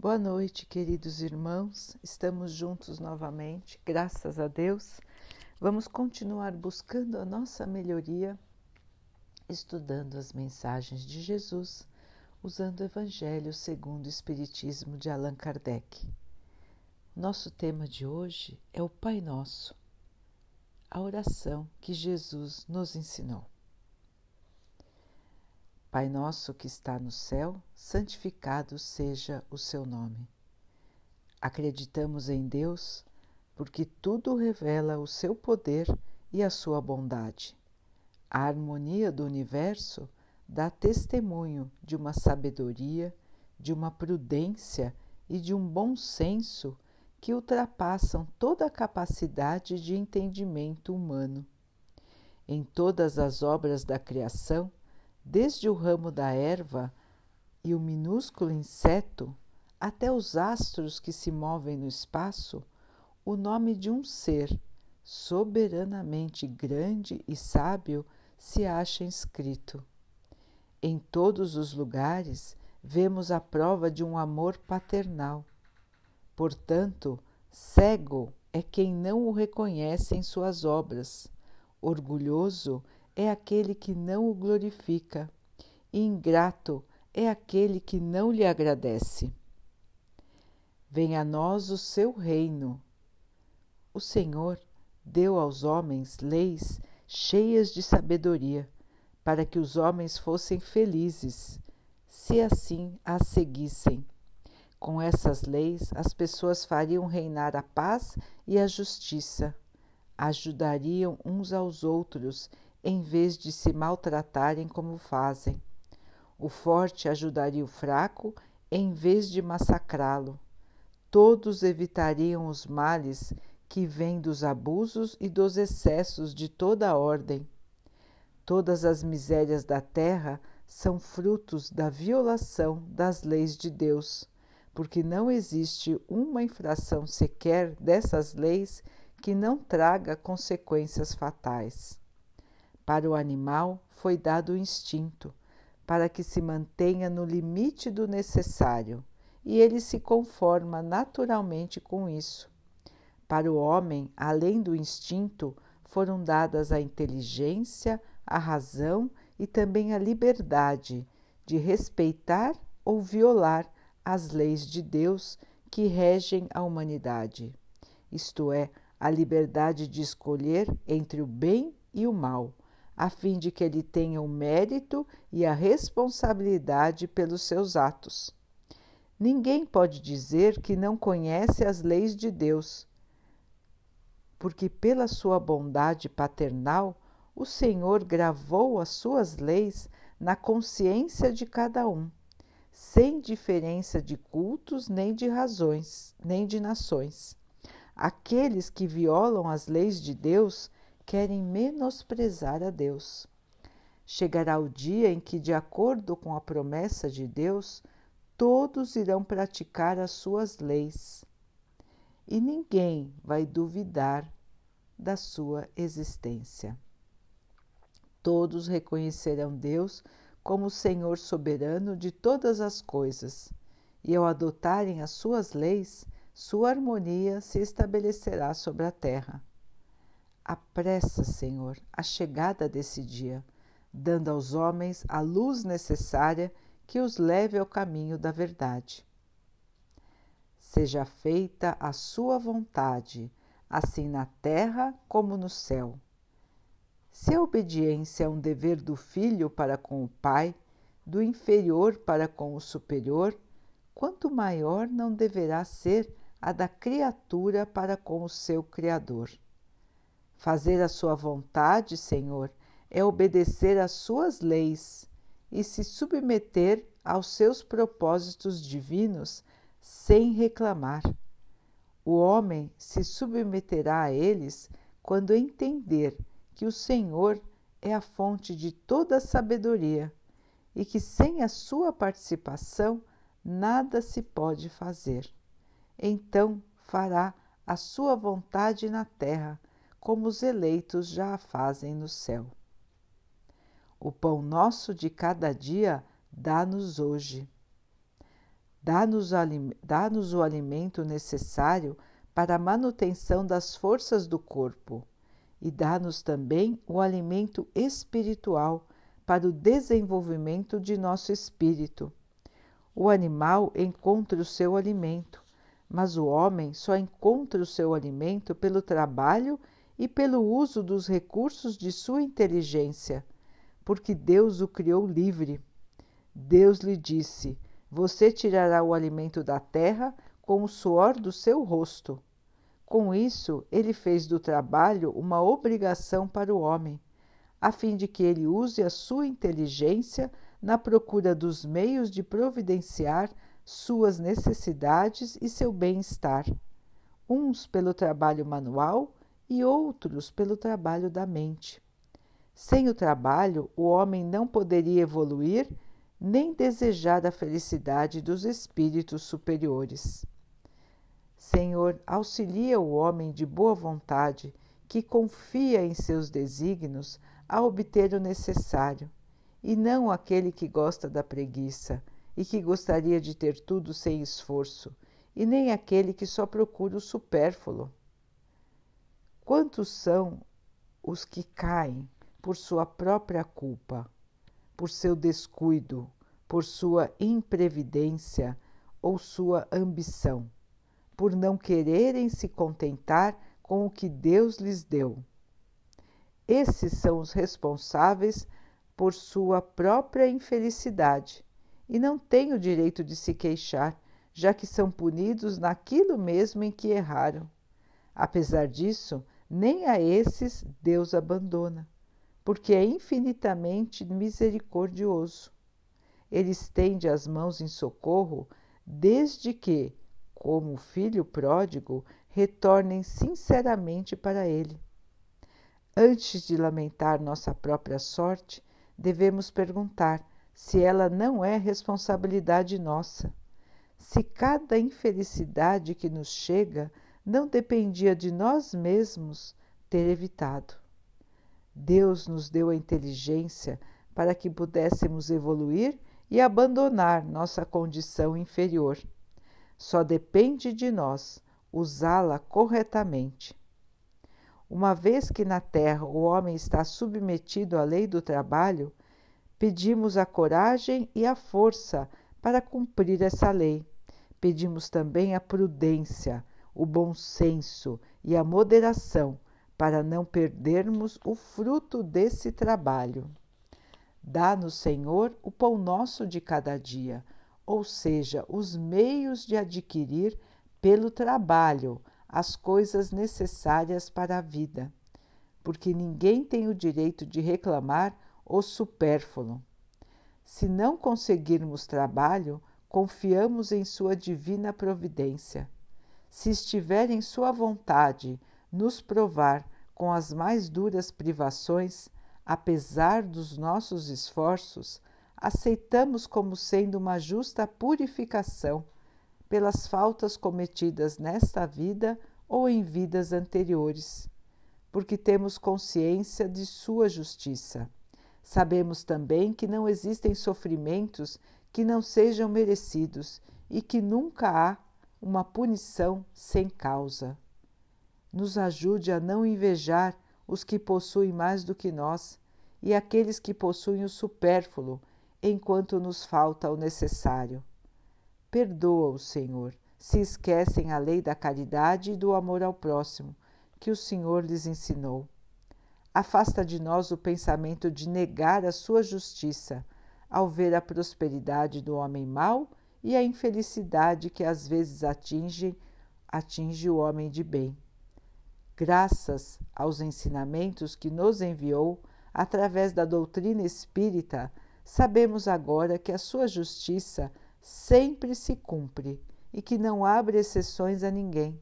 Boa noite, queridos irmãos. Estamos juntos novamente, graças a Deus. Vamos continuar buscando a nossa melhoria, estudando as mensagens de Jesus, usando o Evangelho segundo o Espiritismo de Allan Kardec. Nosso tema de hoje é o Pai Nosso, a oração que Jesus nos ensinou. Pai nosso que está no céu, santificado seja o seu nome. Acreditamos em Deus porque tudo revela o seu poder e a sua bondade. A harmonia do universo dá testemunho de uma sabedoria, de uma prudência e de um bom senso que ultrapassam toda a capacidade de entendimento humano. Em todas as obras da criação, desde o ramo da erva e o minúsculo inseto até os astros que se movem no espaço, o nome de um ser soberanamente grande e sábio se acha inscrito. Em todos os lugares vemos a prova de um amor paternal. Portanto, cego é quem não o reconhece em suas obras, orgulhoso é aquele que não o glorifica, ingrato é aquele que não lhe agradece. Venha a nós o seu reino. O Senhor deu aos homens leis cheias de sabedoria, para que os homens fossem felizes, se assim as seguissem. Com essas leis, as pessoas fariam reinar a paz e a justiça, ajudariam uns aos outros em vez de se maltratarem como fazem. O forte ajudaria o fraco em vez de massacrá-lo. Todos evitariam os males que vêm dos abusos e dos excessos de toda a ordem. Todas as misérias da terra são frutos da violação das leis de Deus, porque não existe uma infração sequer dessas leis que não traga consequências fatais. Para o animal foi dado o instinto, para que se mantenha no limite do necessário, e ele se conforma naturalmente com isso. Para o homem, além do instinto, foram dadas a inteligência, a razão e também a liberdade de respeitar ou violar as leis de Deus que regem a humanidade, isto é, a liberdade de escolher entre o bem e o mal, a fim de que ele tenha o mérito e a responsabilidade pelos seus atos. Ninguém pode dizer que não conhece as leis de Deus, porque pela sua bondade paternal o Senhor gravou as suas leis na consciência de cada um, sem diferença de cultos, nem de razões, nem de nações. Aqueles que violam as leis de Deus querem menosprezar a Deus. Chegará o dia em que, de acordo com a promessa de Deus, todos irão praticar as suas leis e ninguém vai duvidar da sua existência. Todos reconhecerão Deus como Senhor soberano de todas as coisas, e ao adotarem as suas leis, sua harmonia se estabelecerá sobre a terra. Apressa, Senhor, a chegada desse dia, dando aos homens a luz necessária que os leve ao caminho da verdade. Seja feita a Sua vontade, assim na terra como no céu. Se a obediência é um dever do filho para com o pai, do inferior para com o superior, quanto maior não deverá ser a da criatura para com o seu Criador. Fazer a sua vontade, Senhor, é obedecer às suas leis e se submeter aos seus propósitos divinos sem reclamar. O homem se submeterá a eles quando entender que o Senhor é a fonte de toda a sabedoria e que sem a sua participação nada se pode fazer. Então fará a sua vontade na terra como os eleitos já a fazem no céu. O pão nosso de cada dia dá-nos hoje. Dá-nos dá o alimento necessário para a manutenção das forças do corpo e dá-nos também o alimento espiritual para o desenvolvimento de nosso espírito. O animal encontra o seu alimento, mas o homem só encontra o seu alimento pelo trabalho e pelo uso dos recursos de sua inteligência, porque Deus o criou livre. Deus lhe disse: Você tirará o alimento da terra com o suor do seu rosto. Com isso, ele fez do trabalho uma obrigação para o homem, a fim de que ele use a sua inteligência na procura dos meios de providenciar suas necessidades e seu bem-estar, uns pelo trabalho manual e outros pelo trabalho da mente. Sem o trabalho, o homem não poderia evoluir nem desejar a felicidade dos espíritos superiores. Senhor, auxilia o homem de boa vontade que confia em seus desígnios a obter o necessário, e não aquele que gosta da preguiça e que gostaria de ter tudo sem esforço, e nem aquele que só procura o supérfluo. Quantos são os que caem por sua própria culpa, por seu descuido, por sua imprevidência ou sua ambição? por não quererem se contentar com o que Deus lhes deu. Esses são os responsáveis por sua própria infelicidade e não têm o direito de se queixar, já que são punidos naquilo mesmo em que erraram. Apesar disso, nem a esses Deus abandona, porque é infinitamente misericordioso. Ele estende as mãos em socorro desde que, como filho pródigo, retornem sinceramente para ele. Antes de lamentar nossa própria sorte, devemos perguntar se ela não é responsabilidade nossa. Se cada infelicidade que nos chega não dependia de nós mesmos ter evitado. Deus nos deu a inteligência para que pudéssemos evoluir e abandonar nossa condição inferior. Só depende de nós usá-la corretamente. Uma vez que na Terra o homem está submetido à lei do trabalho, pedimos a coragem e a força para cumprir essa lei. Pedimos também a prudência, o bom senso e a moderação para não perdermos o fruto desse trabalho. Dá-nos, Senhor, o pão nosso de cada dia ou seja, os meios de adquirir pelo trabalho as coisas necessárias para a vida, porque ninguém tem o direito de reclamar o supérfluo. Se não conseguirmos trabalho, confiamos em Sua divina providência. Se estiver em Sua vontade nos provar com as mais duras privações, apesar dos nossos esforços, aceitamos como sendo uma justa purificação pelas faltas cometidas nesta vida ou em vidas anteriores, porque temos consciência de Sua justiça. Sabemos também que não existem sofrimentos que não sejam merecidos e que nunca há uma punição sem causa. Nos ajude a não invejar os que possuem mais do que nós e aqueles que possuem o supérfluo enquanto nos falta o necessário. perdoa o Senhor, se esquecem a lei da caridade e do amor ao próximo, que o Senhor lhes ensinou. Afasta de nós o pensamento de negar a sua justiça, ao ver a prosperidade do homem mau e a infelicidade que às vezes atinge, atinge o homem de bem. Graças aos ensinamentos que nos enviou através da doutrina espírita, sabemos agora que a sua justiça sempre se cumpre e que não abre exceções a ninguém.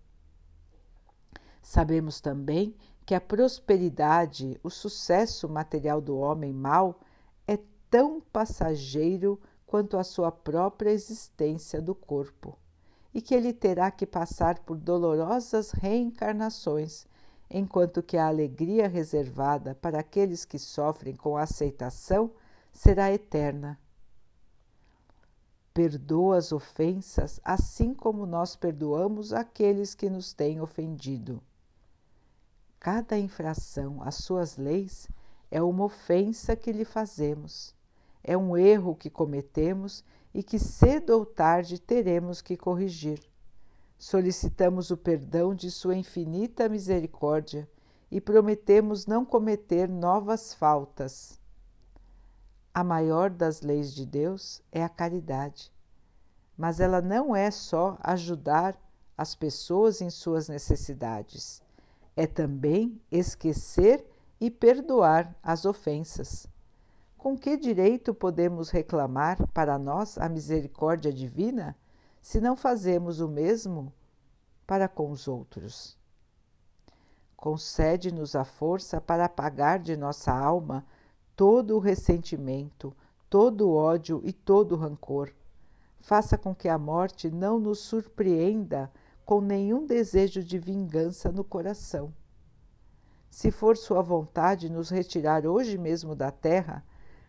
Sabemos também que a prosperidade, o sucesso material do homem mau é tão passageiro quanto a sua própria existência do corpo, e que ele terá que passar por dolorosas reencarnações, enquanto que a alegria reservada para aqueles que sofrem com aceitação será eterna. perdoa as ofensas, assim como nós perdoamos aqueles que nos têm ofendido. Cada infração às suas leis é uma ofensa que lhe fazemos, é um erro que cometemos e que cedo ou tarde teremos que corrigir. Solicitamos o perdão de Sua infinita misericórdia e prometemos não cometer novas faltas. A maior das leis de Deus é a caridade, mas ela não é só ajudar as pessoas em suas necessidades, é também esquecer e perdoar as ofensas. Com que direito podemos reclamar para nós a misericórdia divina se não fazemos o mesmo para com os outros? Concede-nos a força para apagar de nossa alma todo o ressentimento, todo o ódio e todo o rancor. Faça com que a morte não nos surpreenda com nenhum desejo de vingança no coração. Se for Sua vontade nos retirar hoje mesmo da terra,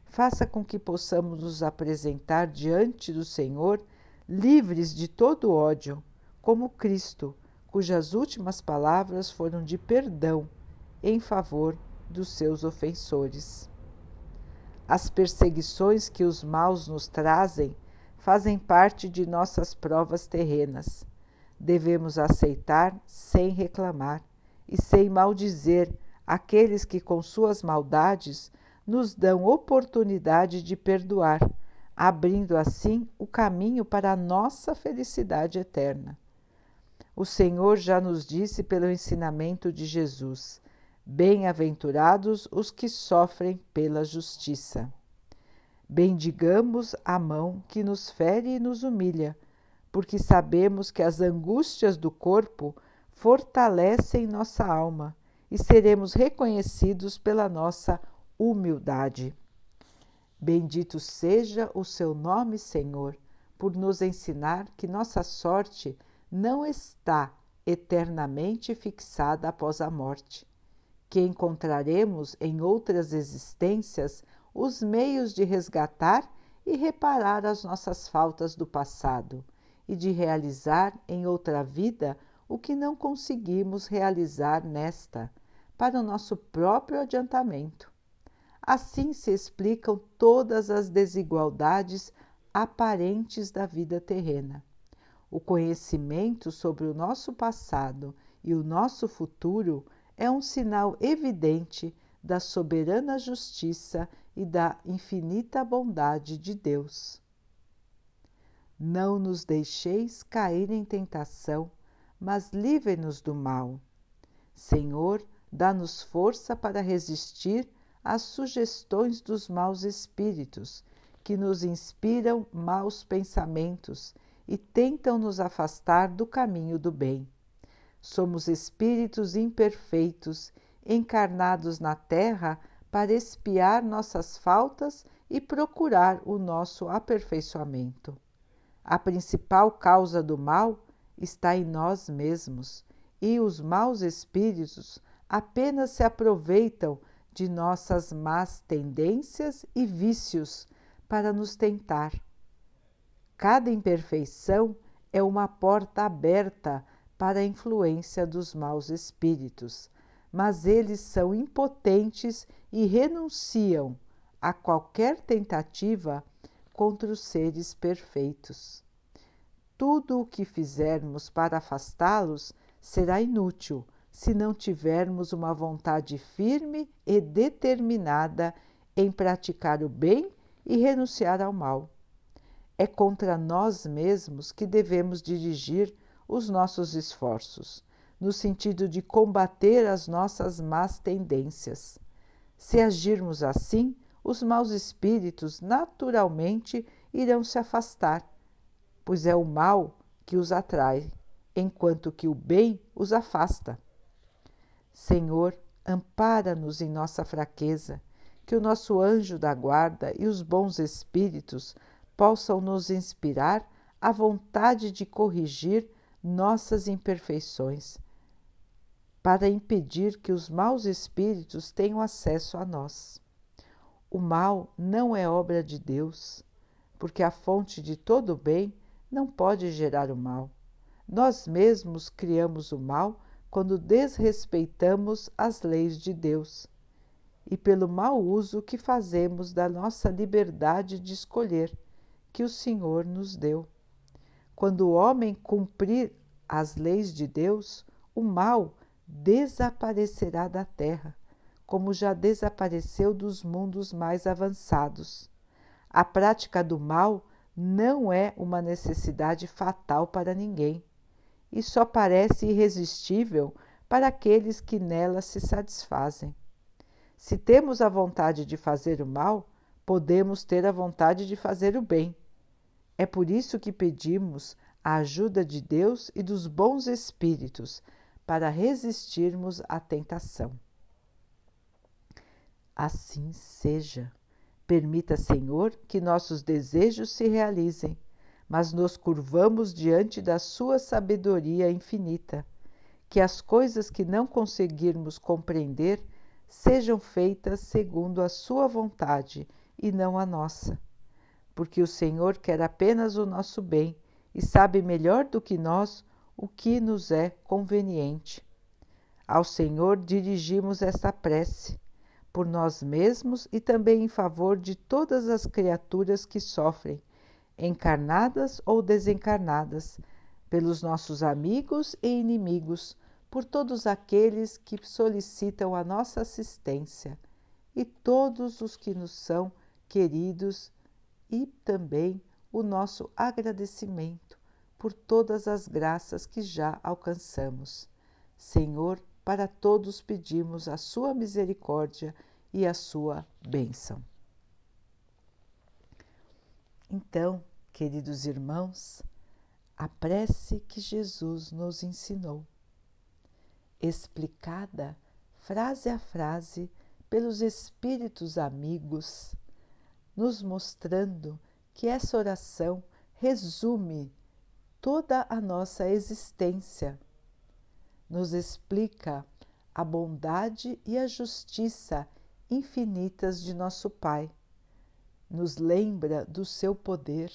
faça com que possamos nos apresentar diante do Senhor livres de todo ódio, como Cristo, cujas últimas palavras foram de perdão em favor dos seus ofensores. As perseguições que os maus nos trazem fazem parte de nossas provas terrenas. Devemos aceitar sem reclamar e sem maldizer aqueles que, com suas maldades, nos dão oportunidade de perdoar, abrindo assim o caminho para a nossa felicidade eterna. O Senhor já nos disse pelo ensinamento de Jesus: Bem-aventurados os que sofrem pela justiça. Bendigamos a mão que nos fere e nos humilha, porque sabemos que as angústias do corpo fortalecem nossa alma e seremos reconhecidos pela nossa humildade. Bendito seja o seu nome, Senhor, por nos ensinar que nossa sorte não está eternamente fixada após a morte que encontraremos em outras existências os meios de resgatar e reparar as nossas faltas do passado e de realizar em outra vida o que não conseguimos realizar nesta, para o nosso próprio adiantamento. Assim se explicam todas as desigualdades aparentes da vida terrena. O conhecimento sobre o nosso passado e o nosso futuro é um sinal evidente da soberana justiça e da infinita bondade de Deus. Não nos deixeis cair em tentação, mas livre-nos do mal. Senhor, dá-nos força para resistir às sugestões dos maus espíritos, que nos inspiram maus pensamentos e tentam nos afastar do caminho do bem. Somos espíritos imperfeitos, encarnados na Terra para espiar nossas faltas e procurar o nosso aperfeiçoamento. A principal causa do mal está em nós mesmos, e os maus espíritos apenas se aproveitam de nossas más tendências e vícios para nos tentar. Cada imperfeição é uma porta aberta para a influência dos maus espíritos, mas eles são impotentes e renunciam a qualquer tentativa contra os seres perfeitos. Tudo o que fizermos para afastá-los será inútil se não tivermos uma vontade firme e determinada em praticar o bem e renunciar ao mal. É contra nós mesmos que devemos dirigir os nossos esforços, no sentido de combater as nossas más tendências. Se agirmos assim, os maus espíritos naturalmente irão se afastar, pois é o mal que os atrai, enquanto que o bem os afasta. Senhor, ampara-nos em nossa fraqueza, que o nosso anjo da guarda e os bons espíritos possam nos inspirar a vontade de corrigir nossas imperfeições, para impedir que os maus espíritos tenham acesso a nós. O mal não é obra de Deus. porque a fonte de todo o bem não pode gerar o mal. Nós mesmos criamos o mal quando desrespeitamos as leis de Deus e pelo mau uso que fazemos da nossa liberdade de escolher, que o Senhor nos deu. Quando o homem cumprir as leis de Deus, o mal desaparecerá da terra, como já desapareceu dos mundos mais avançados. A prática do mal não é uma necessidade fatal para ninguém e só parece irresistível para aqueles que nela se satisfazem. Se temos a vontade de fazer o mal, podemos ter a vontade de fazer o bem. É por isso que pedimos a ajuda de Deus e dos bons espíritos para resistirmos à tentação. Assim seja. Permita, Senhor, que nossos desejos se realizem, mas nos curvamos diante da Sua sabedoria infinita. Que as coisas que não conseguirmos compreender sejam feitas segundo a Sua vontade e não a nossa. Porque o Senhor quer apenas o nosso bem e sabe melhor do que nós o que nos é conveniente. Ao Senhor dirigimos esta prece, por nós mesmos e também em favor de todas as criaturas que sofrem, encarnadas ou desencarnadas, pelos nossos amigos e inimigos, por todos aqueles que solicitam a nossa assistência e todos os que nos são queridos e também o nosso agradecimento por todas as graças que já alcançamos. Senhor, para todos pedimos a sua misericórdia e a sua bênção. Então, queridos irmãos, a prece que Jesus nos ensinou, explicada frase a frase pelos Espíritos amigos, nos mostrando que essa oração resume toda a nossa existência. Nos explica a bondade e a justiça infinitas de nosso Pai. Nos lembra do seu poder,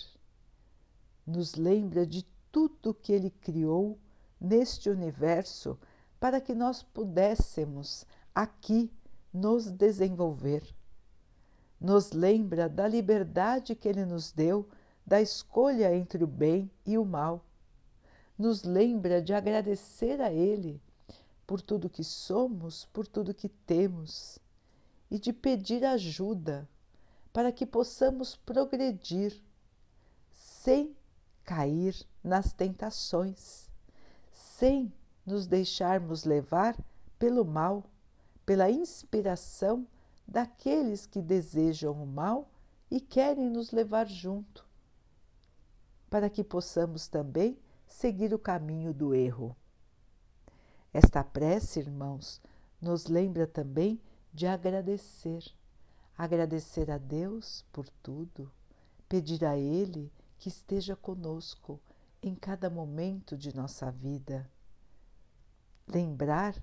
nos lembra de tudo que Ele criou neste universo para que nós pudéssemos aqui nos desenvolver. Nos lembra da liberdade que Ele nos deu da escolha entre o bem e o mal. Nos lembra de agradecer a Ele por tudo que somos, por tudo que temos e de pedir ajuda para que possamos progredir sem cair nas tentações, sem nos deixarmos levar pelo mal, pela inspiração daqueles que desejam o mal e querem nos levar junto para que possamos também seguir o caminho do erro. Esta prece, irmãos, nos lembra também de agradecer. Agradecer a Deus por tudo, pedir a Ele que esteja conosco em cada momento de nossa vida. Lembrar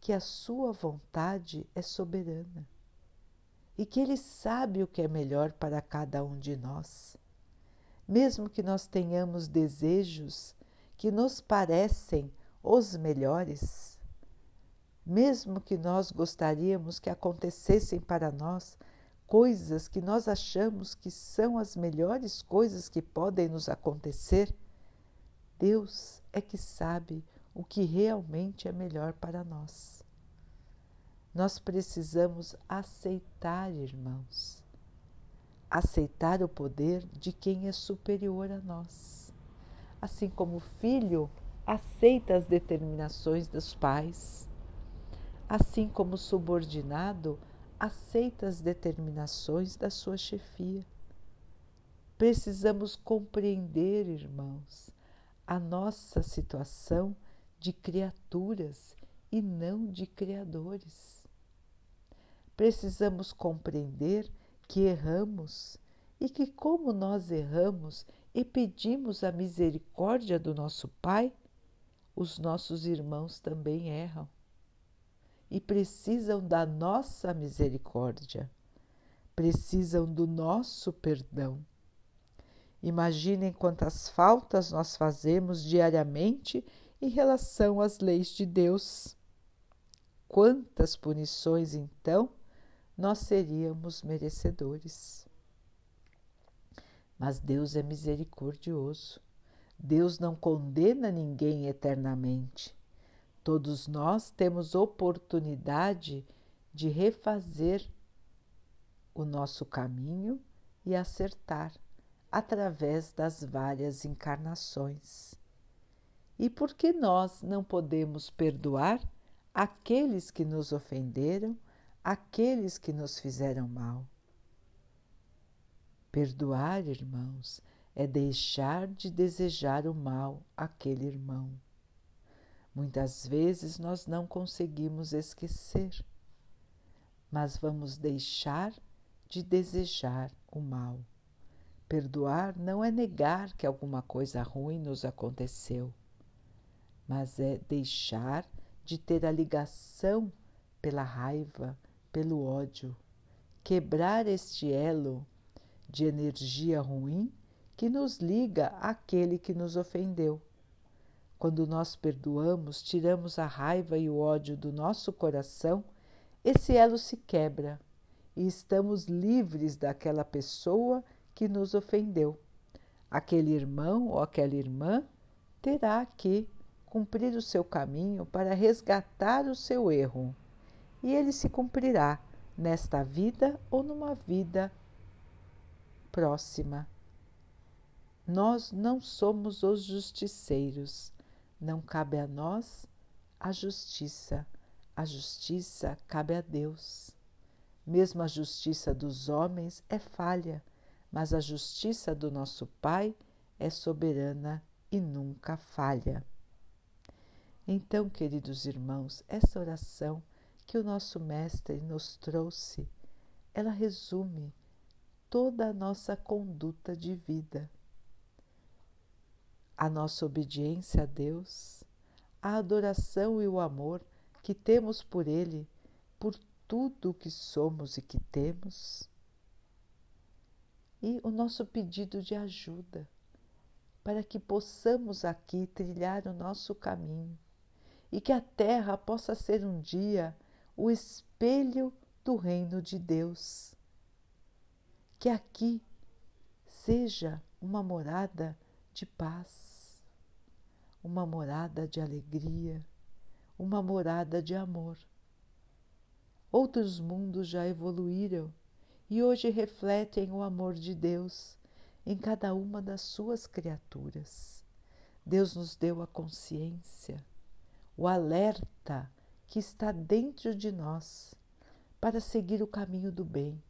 que a Sua vontade é soberana e que Ele sabe o que é melhor para cada um de nós mesmo que nós tenhamos desejos que nos parecem os melhores, mesmo que nós gostaríamos que acontecessem para nós coisas que nós achamos que são as melhores coisas que podem nos acontecer, Deus é que sabe o que realmente é melhor para nós. Nós precisamos aceitar, irmãos, aceitar o poder de quem é superior a nós. Assim como o filho aceita as determinações dos pais, assim como o subordinado aceita as determinações da sua chefia. Precisamos compreender, irmãos, a nossa situação de criaturas e não de criadores. Precisamos compreender que erramos e que, como nós erramos e pedimos a misericórdia do nosso Pai, os nossos irmãos também erram e precisam da nossa misericórdia, precisam do nosso perdão. Imaginem quantas faltas nós fazemos diariamente em relação às leis de Deus. Quantas punições, então, nós seríamos merecedores. Mas Deus é misericordioso. Deus não condena ninguém eternamente. Todos nós temos oportunidade de refazer o nosso caminho e acertar através das várias encarnações. E por que nós não podemos perdoar aqueles que nos ofenderam, aqueles que nos fizeram mal? Perdoar, irmãos, é deixar de desejar o mal àquele irmão. Muitas vezes nós não conseguimos esquecer, mas vamos deixar de desejar o mal. Perdoar não é negar que alguma coisa ruim nos aconteceu, mas é deixar de ter a ligação pela raiva, pelo ódio, quebrar este elo de energia ruim que nos liga àquele que nos ofendeu. Quando nós perdoamos, tiramos a raiva e o ódio do nosso coração, esse elo se quebra e estamos livres daquela pessoa que nos ofendeu. Aquele irmão ou aquela irmã terá que cumprir o seu caminho para resgatar o seu erro, e ele se cumprirá nesta vida ou numa vida próxima. Nós não somos os justiceiros, não cabe a nós a justiça, a justiça cabe a Deus. Mesmo a justiça dos homens é falha, mas a justiça do nosso Pai é soberana e nunca falha. Então, queridos irmãos, essa oração que o nosso Mestre nos trouxe, ela resume toda a nossa conduta de vida. A nossa obediência a Deus, a adoração e o amor que temos por Ele, por tudo o que somos e que temos, e o nosso pedido de ajuda para que possamos aqui trilhar o nosso caminho e que a terra possa ser um dia o espelho do reino de Deus. Que aqui seja uma morada de paz, uma morada de alegria, uma morada de amor. Outros mundos já evoluíram e hoje refletem o amor de Deus em cada uma das suas criaturas. Deus nos deu a consciência, o alerta que está dentro de nós para seguir o caminho do bem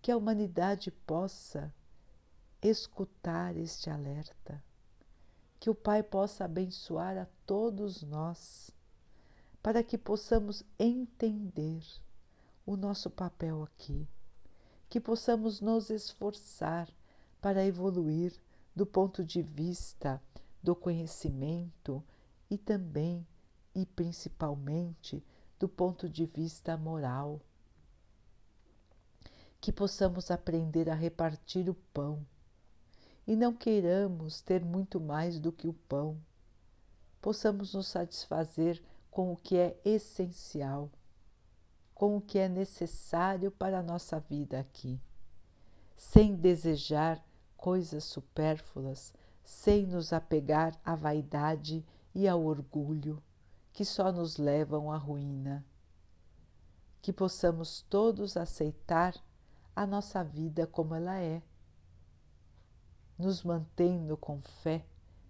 que a humanidade possa escutar este alerta, que o Pai possa abençoar a todos nós, para que possamos entender o nosso papel aqui, que possamos nos esforçar para evoluir do ponto de vista do conhecimento e também e principalmente do ponto de vista moral. Que possamos aprender a repartir o pão e não queiramos ter muito mais do que o pão, possamos nos satisfazer com o que é essencial, com o que é necessário para a nossa vida aqui, sem desejar coisas supérfluas, sem nos apegar à vaidade e ao orgulho que só nos levam à ruína. Que possamos todos aceitar a nossa vida como ela é, nos mantendo com fé,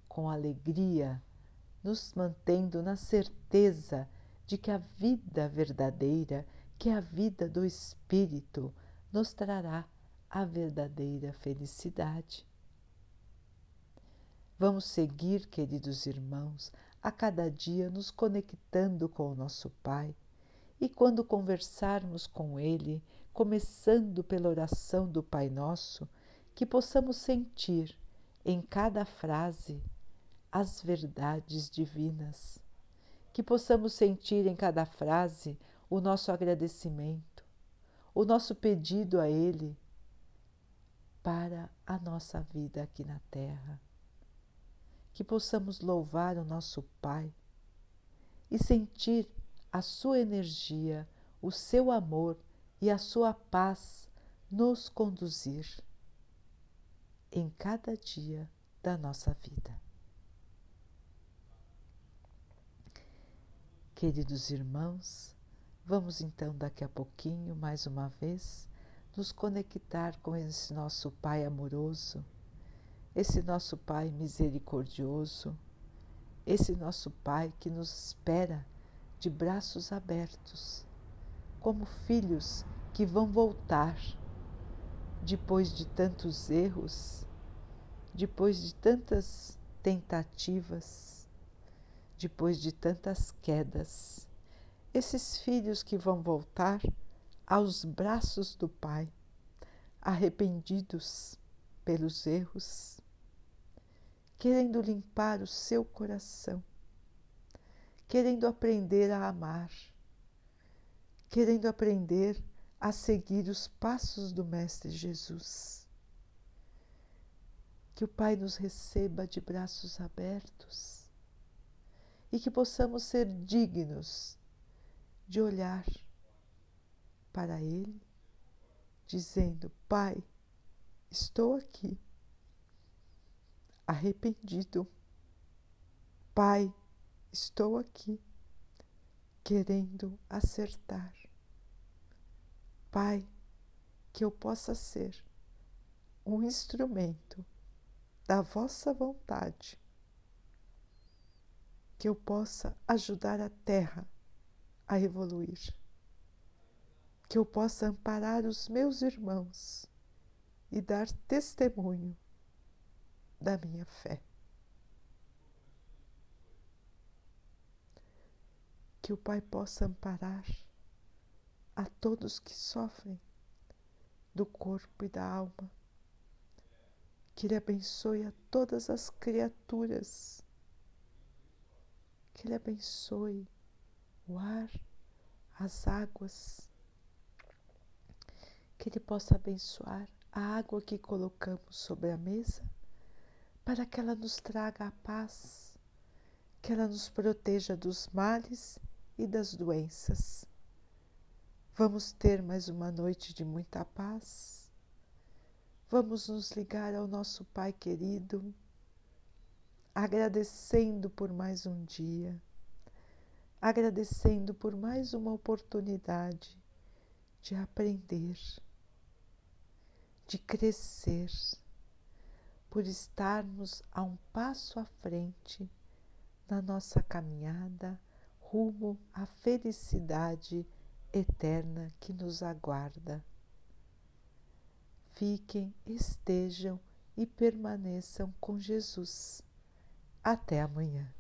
com alegria, nos mantendo na certeza de que a vida verdadeira, que é a vida do Espírito, nos trará a verdadeira felicidade. Vamos seguir, queridos irmãos, a cada dia nos conectando com o nosso Pai e quando conversarmos com Ele, começando pela oração do Pai Nosso, que possamos sentir em cada frase as verdades divinas, que possamos sentir em cada frase o nosso agradecimento, o nosso pedido a Ele para a nossa vida aqui na Terra. Que possamos louvar o nosso Pai e sentir a sua energia, o seu amor e a sua paz nos conduzir em cada dia da nossa vida. Queridos irmãos, vamos então daqui a pouquinho, mais uma vez, nos conectar com esse nosso Pai amoroso, esse nosso Pai misericordioso, esse nosso Pai que nos espera de braços abertos, como filhos que vão voltar depois de tantos erros, depois de tantas tentativas depois de tantas quedas. Esses filhos que vão voltar aos braços do Pai, arrependidos pelos erros, querendo limpar o seu coração, querendo aprender a amar, querendo aprender a seguir os passos do Mestre Jesus. Que o Pai nos receba de braços abertos e que possamos ser dignos de olhar para Ele, dizendo: Pai, estou aqui, arrependido. Pai, estou aqui, querendo acertar. Pai, que eu possa ser um instrumento da vossa vontade que eu possa ajudar a Terra a evoluir, que eu possa amparar os meus irmãos e dar testemunho da minha fé. Que o Pai possa amparar a todos que sofrem do corpo e da alma. Que Ele abençoe a todas as criaturas que Ele abençoe o ar, as águas, que Ele possa abençoar a água que colocamos sobre a mesa, para que ela nos traga a paz, que ela nos proteja dos males e das doenças. Vamos ter mais uma noite de muita paz. Vamos nos ligar ao nosso Pai querido agradecendo por mais um dia, agradecendo por mais uma oportunidade de aprender, de crescer, por estarmos a um passo à frente na nossa caminhada rumo à felicidade eterna que nos aguarda. Fiquem, estejam e permaneçam com Jesus até amanhã.